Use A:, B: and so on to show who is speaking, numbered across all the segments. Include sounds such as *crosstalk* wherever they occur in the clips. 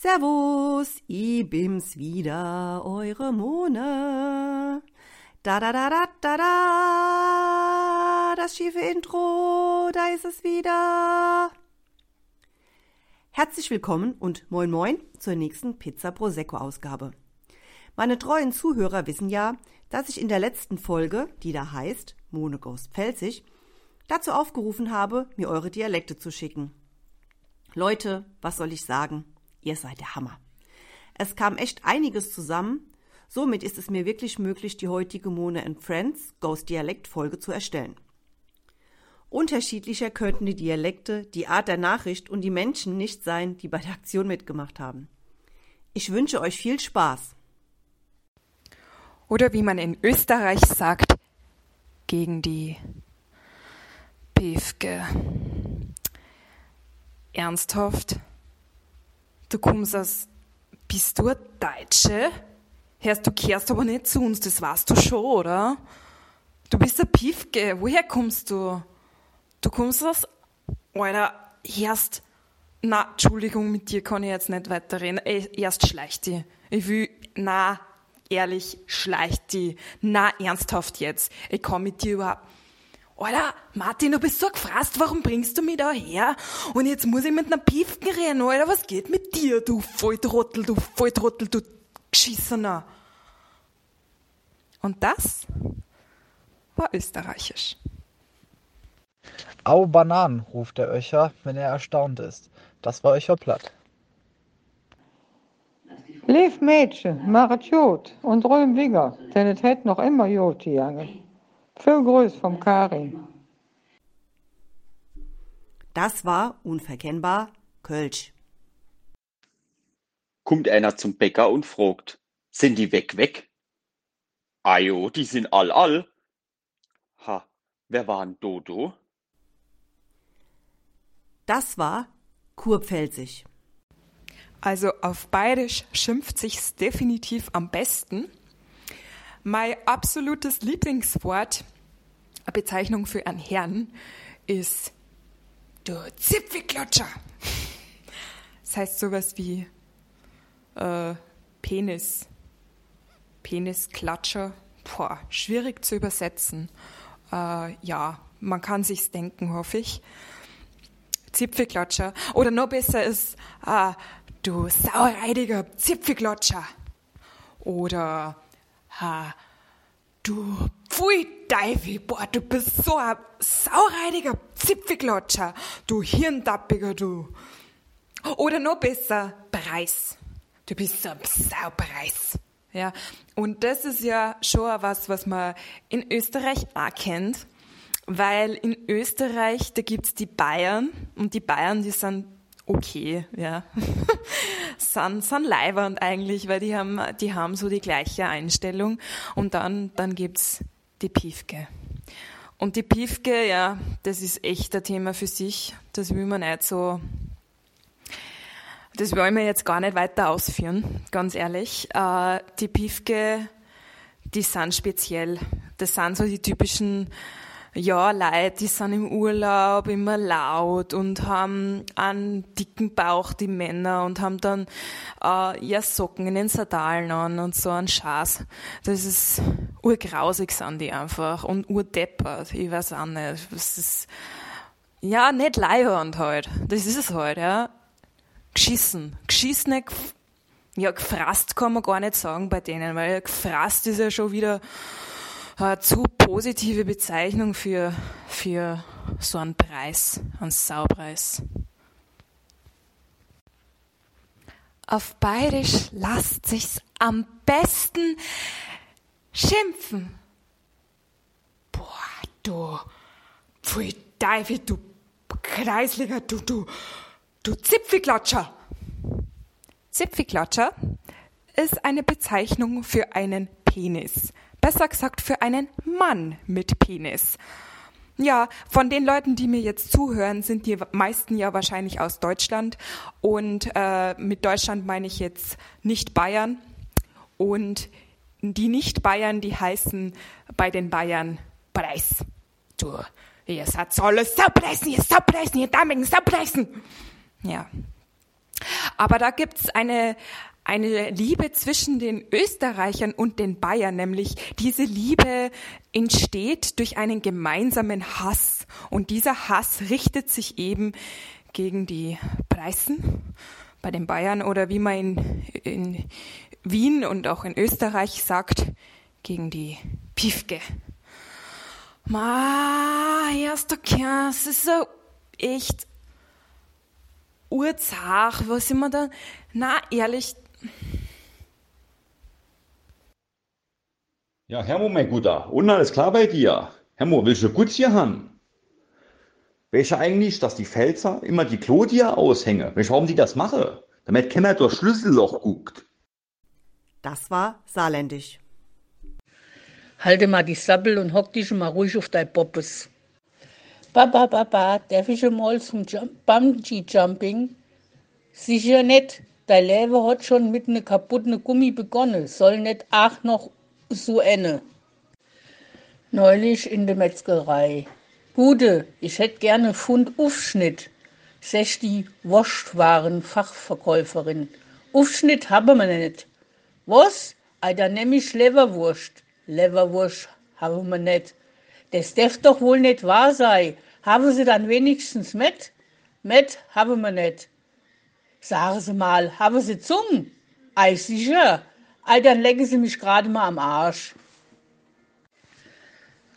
A: Servus, ich bin's wieder, eure Mone. Da da da da da da, das schiefe Intro, da ist es wieder. Herzlich willkommen und moin moin zur nächsten Pizza Prosecco Ausgabe. Meine treuen Zuhörer wissen ja, dass ich in der letzten Folge, die da heißt Mone Ghost Pfälzig, dazu aufgerufen habe, mir eure Dialekte zu schicken. Leute, was soll ich sagen? Ihr seid der Hammer. Es kam echt einiges zusammen. Somit ist es mir wirklich möglich, die heutige Mone and Friends Ghost Dialekt Folge zu erstellen. Unterschiedlicher könnten die Dialekte, die Art der Nachricht und die Menschen nicht sein, die bei der Aktion mitgemacht haben. Ich wünsche euch viel Spaß.
B: Oder wie man in Österreich sagt, gegen die Piefke. Ernsthaft? Du kommst aus. Bist du eine Deutsche? Hörst, du kehrst aber nicht zu uns, das weißt du schon, oder? Du bist ein Piefke, woher kommst du? Du kommst aus. Alter, erst. Na, Entschuldigung, mit dir kann ich jetzt nicht weiterreden. Erst schleicht die. Ich will. Na, ehrlich, schleicht die. Na, ernsthaft jetzt. Ich kann mit dir überhaupt. Alter, Martin, du bist so gefrasst, warum bringst du mich da her? Und jetzt muss ich mit einer Piefken reden, Alter, was geht mit dir, du Volltrottel, du Volltrottel, du Geschissener? Und das war österreichisch.
C: Au Bananen, ruft der Öcher, wenn er erstaunt ist. Das war Öcher platt.
D: Lief Mädchen, machet Jod und röhm Wigger, denn es hätt noch immer Jod gegangen. Viel Grüß vom Karin.
A: Das war unverkennbar Kölsch.
E: Kommt einer zum Bäcker und fragt, sind die weg weg? Ajo, die sind all all. Ha, wer war ein Dodo?
A: Das war Kurpfälzig.
B: Also auf Bayerisch schimpft sich's definitiv am besten. Mein absolutes Lieblingswort, eine Bezeichnung für einen Herrn, ist du Zipfelklatscher. Das heißt sowas wie äh, Penis. Penisklatscher. Boah, schwierig zu übersetzen. Äh, ja, man kann sich's denken, hoffe ich. Zipfelklatscher. Oder noch besser ist, äh, du saureidiger Zipfelklatscher. Oder Ha, du Pfui Deivi, boah, du bist so ein saureidiger Zipfelklatscher, du Hirntappiger, du. Oder noch besser, Preis. Du bist so ein Saupreis. Ja, und das ist ja schon was, was man in Österreich auch kennt, weil in Österreich, da gibt's die Bayern und die Bayern, die sind okay, ja. *laughs* sind, sind leibernd eigentlich, weil die haben, die haben so die gleiche Einstellung. Und dann, dann gibt's die Piefke. Und die Piefke, ja, das ist echt ein Thema für sich. Das will man nicht so, das wollen wir jetzt gar nicht weiter ausführen, ganz ehrlich. Äh, die Piefke, die sind speziell. Das sind so die typischen ja, Leute, die sind im Urlaub immer laut und haben einen dicken Bauch, die Männer, und haben dann äh, ja Socken in den Sandalen an und so einen Schaß. Das ist urgrausig sind die einfach und urdeppert. Ich weiß auch nicht. Das ist, ja, nicht leihend halt. Das ist es halt, ja. Geschissen. Geschissene, ja, gefrasst kann man gar nicht sagen bei denen, weil gefrasst ist ja schon wieder äh, zu positive Bezeichnung für, für so einen Preis, einen Saupreis. Auf Bayerisch lasst sich's am besten schimpfen. Boah, du, pfui Teufel, du Kreisliger, du, du, du Zipfelklatscher. Zipfelklatscher ist eine Bezeichnung für einen Penis besser gesagt für einen Mann mit Penis. Ja, von den Leuten, die mir jetzt zuhören, sind die meisten ja wahrscheinlich aus Deutschland. Und äh, mit Deutschland meine ich jetzt nicht Bayern. Und die Nicht-Bayern, die heißen bei den Bayern Preis. Du, ihr seid alles Saupreisen, ihr Saupreisen, ihr Damen Saupreisen. Ja. Aber da gibt's eine, eine Liebe zwischen den Österreichern und den Bayern, nämlich diese Liebe entsteht durch einen gemeinsamen Hass. Und dieser Hass richtet sich eben gegen die Preußen bei den Bayern oder wie man in, in Wien und auch in Österreich sagt, gegen die Piefke. Ma, erster Kern, es ist so echt urzach, was immer da, na, ehrlich.
E: Ja, Hermo, mein Guter, und alles klar bei dir? Hermo, willst du gut hier haben? Du eigentlich, dass die Pfälzer immer die Klodia aushängen? Du, warum die das machen? Damit keiner durch Schlüsselloch guckt.
A: Das war saarländisch.
F: Halte mal die Sabbel und hock dich schon mal ruhig auf dein Poppes. Papa, Papa, darf ich mal zum Jump Bungee Jumping? Sicher nicht. Dein Leben hat schon mit ne kaputten Gummi begonnen. Soll nicht auch noch so ende. Neulich in der Metzgerei. Gute, ich hätt gerne Pfund Aufschnitt. Sech die Wurstwaren-Fachverkäuferin. Aufschnitt habe man nicht. Was? Ei, dann nehm ich Leberwurst. Leberwurst haben wir nicht. Das darf doch wohl nicht wahr sein. Haben Sie dann wenigstens mit? Mit haben wir nicht. Sagen Sie mal, haben Sie Zungen? Ei, sicher. Ei, dann lecken Sie mich gerade mal am Arsch.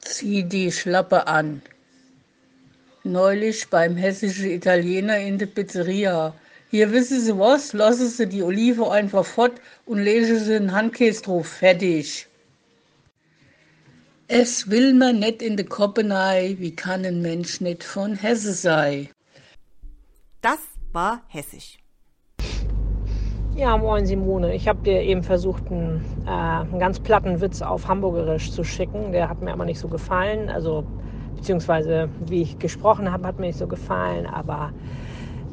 F: Zieh die Schlappe an. Neulich beim hessischen Italiener in der Pizzeria. Hier wissen Sie was? Lassen Sie die Olive einfach fort und legen Sie einen Handkäse drauf. Fertig. Es will man nicht in de Koppenei, wie kann ein Mensch nicht von Hesse sei.
A: Das war hessisch.
G: Ja, moin Simone. Ich habe dir eben versucht, einen, äh, einen ganz platten Witz auf Hamburgerisch zu schicken. Der hat mir aber nicht so gefallen. Also, beziehungsweise, wie ich gesprochen habe, hat mir nicht so gefallen. Aber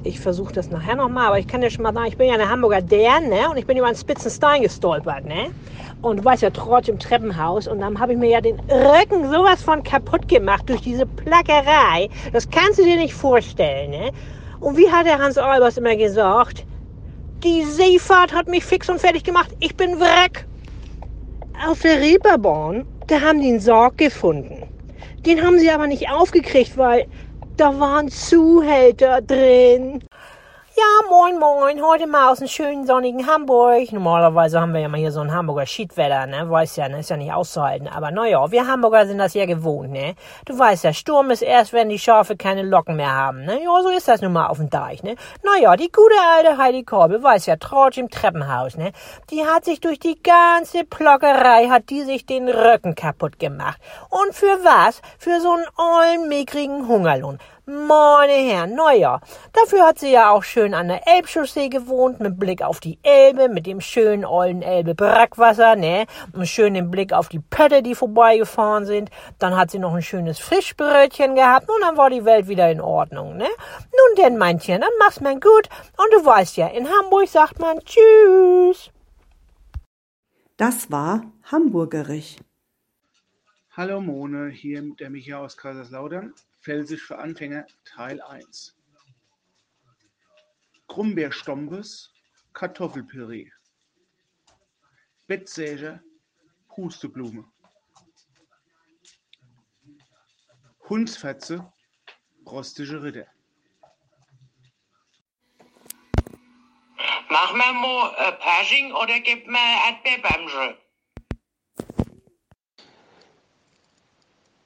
G: ich versuche das nachher nochmal. Aber ich kann dir schon mal sagen, ich bin ja eine Hamburger der, ne? Und ich bin über einen spitzen Stein gestolpert, ne? Und du weißt ja, Trotz im Treppenhaus. Und dann habe ich mir ja den Rücken sowas von kaputt gemacht durch diese Plackerei. Das kannst du dir nicht vorstellen, ne? Und wie hat der Hans Albers immer gesagt? Die Seefahrt hat mich fix und fertig gemacht. Ich bin Wrack. Auf der Reeperbahn, da haben die einen Sarg gefunden. Den haben sie aber nicht aufgekriegt, weil da waren Zuhälter drin. Ja, moin, moin. Heute mal aus einem schönen sonnigen Hamburg. Normalerweise haben wir ja mal hier so ein Hamburger Schiedwetter, ne? Weiß ja, ne? Ist ja nicht auszuhalten. Aber naja, wir Hamburger sind das ja gewohnt, ne? Du weißt ja, Sturm ist erst, wenn die Schafe keine Locken mehr haben, ne? Ja, so ist das nun mal auf dem Deich, ne? Naja, die gute alte Heidi Korbe, weiß ja, Trautsch im Treppenhaus, ne? Die hat sich durch die ganze Plockerei, hat die sich den Rücken kaputt gemacht. Und für was? Für so einen ollen, mickrigen Hungerlohn. Meine Herren, naja, dafür hat sie ja auch schön an der Elbchaussee gewohnt, mit Blick auf die Elbe, mit dem schönen ollen Elbe-Brackwasser, ne, und schön den Blick auf die Pötte, die vorbeigefahren sind. Dann hat sie noch ein schönes Frischbrötchen gehabt und dann war die Welt wieder in Ordnung, ne. Nun denn, Meinchen, dann mach's man gut und du weißt ja, in Hamburg sagt man Tschüss.
A: Das war Hamburgerisch.
H: Hallo Mone, hier der Michael aus Kaiserslautern. Felsisch für Anfänger Teil 1. Krummbeerstombes, Kartoffelpüree. Bettsäge, Pusteblume. Hundsfetze, rostige Ritter.
I: Machen wir mal äh, Pershing oder gibt mir Erdbeerbämsche?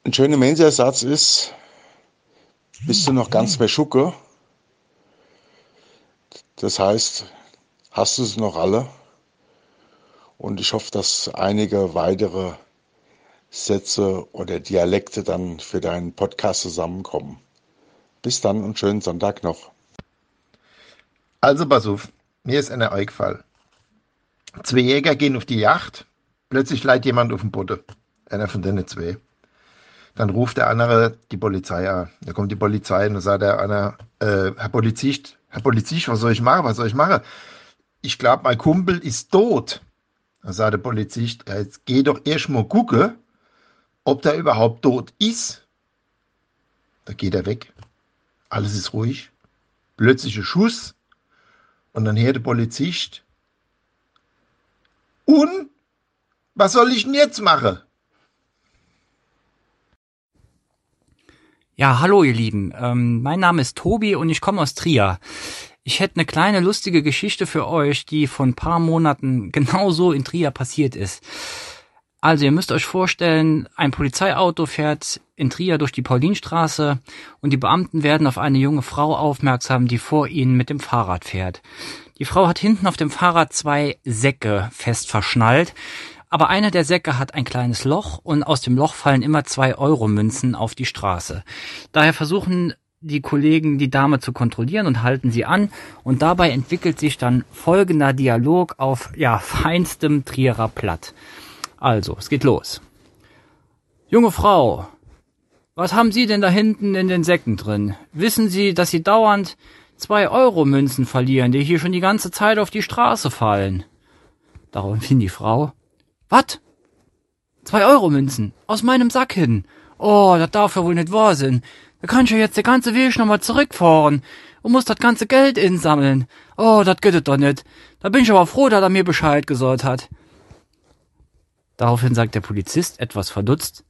J: Ein schöner Mensa-Satz ist, bist du noch ganz bei Schucke? Das heißt, hast du es noch alle? Und ich hoffe, dass einige weitere Sätze oder Dialekte dann für deinen Podcast zusammenkommen. Bis dann und schönen Sonntag noch.
K: Also pass auf, mir ist einer eingefallen. Zwei Jäger gehen auf die Yacht, plötzlich leiht jemand auf den Boot. Einer von denen zwei. Dann ruft der andere die Polizei an. Da kommt die Polizei und dann sagt der einer, äh, Herr Polizist, Herr Polizist, was soll ich machen? Was soll ich machen? Ich glaube, mein Kumpel ist tot. Dann sagt der Polizist, ja, jetzt geh doch erst mal gucken, ob der überhaupt tot ist. Da geht er weg. Alles ist ruhig. Plötzlich ein Schuss. Und dann hört der Polizist. Und? Was soll ich denn jetzt machen?
L: Ja, hallo ihr Lieben. Ähm, mein Name ist Tobi und ich komme aus Trier. Ich hätte eine kleine lustige Geschichte für euch, die vor ein paar Monaten *laughs* genauso in Trier passiert ist. Also ihr müsst euch vorstellen, ein Polizeiauto fährt in Trier durch die Paulinstraße und die Beamten werden auf eine junge Frau aufmerksam, die vor ihnen mit dem Fahrrad fährt. Die Frau hat hinten auf dem Fahrrad zwei Säcke fest verschnallt, aber einer der Säcke hat ein kleines Loch und aus dem Loch fallen immer zwei Euro Münzen auf die Straße. Daher versuchen die Kollegen die Dame zu kontrollieren und halten sie an und dabei entwickelt sich dann folgender Dialog auf ja feinstem Trierer Platt. Also, es geht los. Junge Frau, was haben Sie denn da hinten in den Säcken drin? Wissen Sie, dass Sie dauernd zwei Euro Münzen verlieren, die hier schon die ganze Zeit auf die Straße fallen? Daraufhin die Frau. Was? Zwei Euro Münzen aus meinem Sack hin. Oh, das darf ja wohl nicht wahr sein. Da kann ich ja jetzt der ganze Weg nochmal zurückfahren und muss das ganze Geld insammeln. Oh, das geht doch nicht. Da bin ich aber froh, dass er mir Bescheid gesagt hat. Daraufhin sagt der Polizist etwas verdutzt,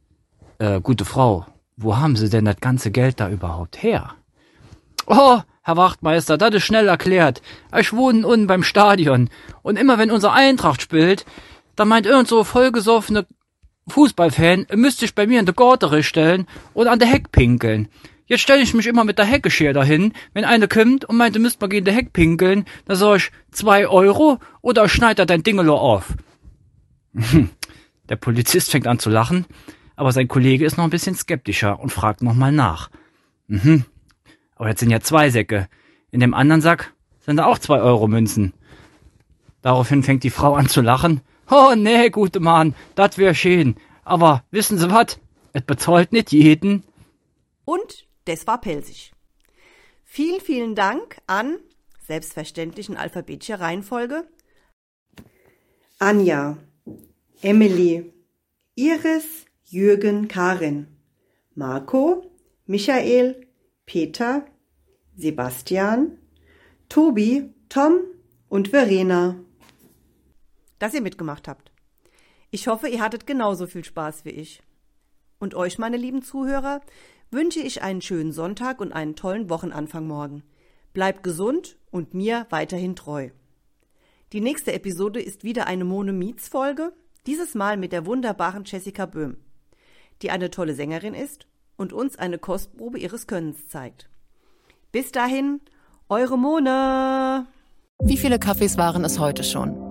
L: äh, gute Frau, wo haben Sie denn das ganze Geld da überhaupt her? Oh, Herr Wachtmeister, das ist schnell erklärt. Ich wohne unten beim Stadion. Und immer wenn unser Eintracht spielt, dann meint irgend so vollgesoffene Fußballfan, müsste ich bei mir in der Gortere stellen oder an der Heck pinkeln. Jetzt stelle ich mich immer mit der Heckeschere dahin. Wenn eine kommt und meint, du müsst mal gegen der Heck pinkeln, dann sag ich, zwei Euro oder schneid er dein Dingelo auf. *laughs* Der Polizist fängt an zu lachen, aber sein Kollege ist noch ein bisschen skeptischer und fragt nochmal nach. Mhm. Aber jetzt sind ja zwei Säcke. In dem anderen Sack sind da auch zwei Euro Münzen. Daraufhin fängt die Frau an zu lachen. Oh nee, gute Mann, das wär schön. Aber wissen Sie was? Es bezahlt nicht jeden.
A: Und das war Pelsig. Vielen, vielen Dank an, selbstverständlich in alphabetischer Reihenfolge, Anja, Emily, Iris, Jürgen, Karin, Marco, Michael, Peter, Sebastian, Tobi, Tom und Verena. Dass ihr mitgemacht habt. Ich hoffe, ihr hattet genauso viel Spaß wie ich. Und euch, meine lieben Zuhörer, wünsche ich einen schönen Sonntag und einen tollen Wochenanfang morgen. Bleibt gesund und mir weiterhin treu. Die nächste Episode ist wieder eine Mone Meets Folge, dieses Mal mit der wunderbaren Jessica Böhm, die eine tolle Sängerin ist und uns eine Kostprobe ihres Könnens zeigt. Bis dahin, eure Mone!
M: Wie viele Kaffees waren es heute schon?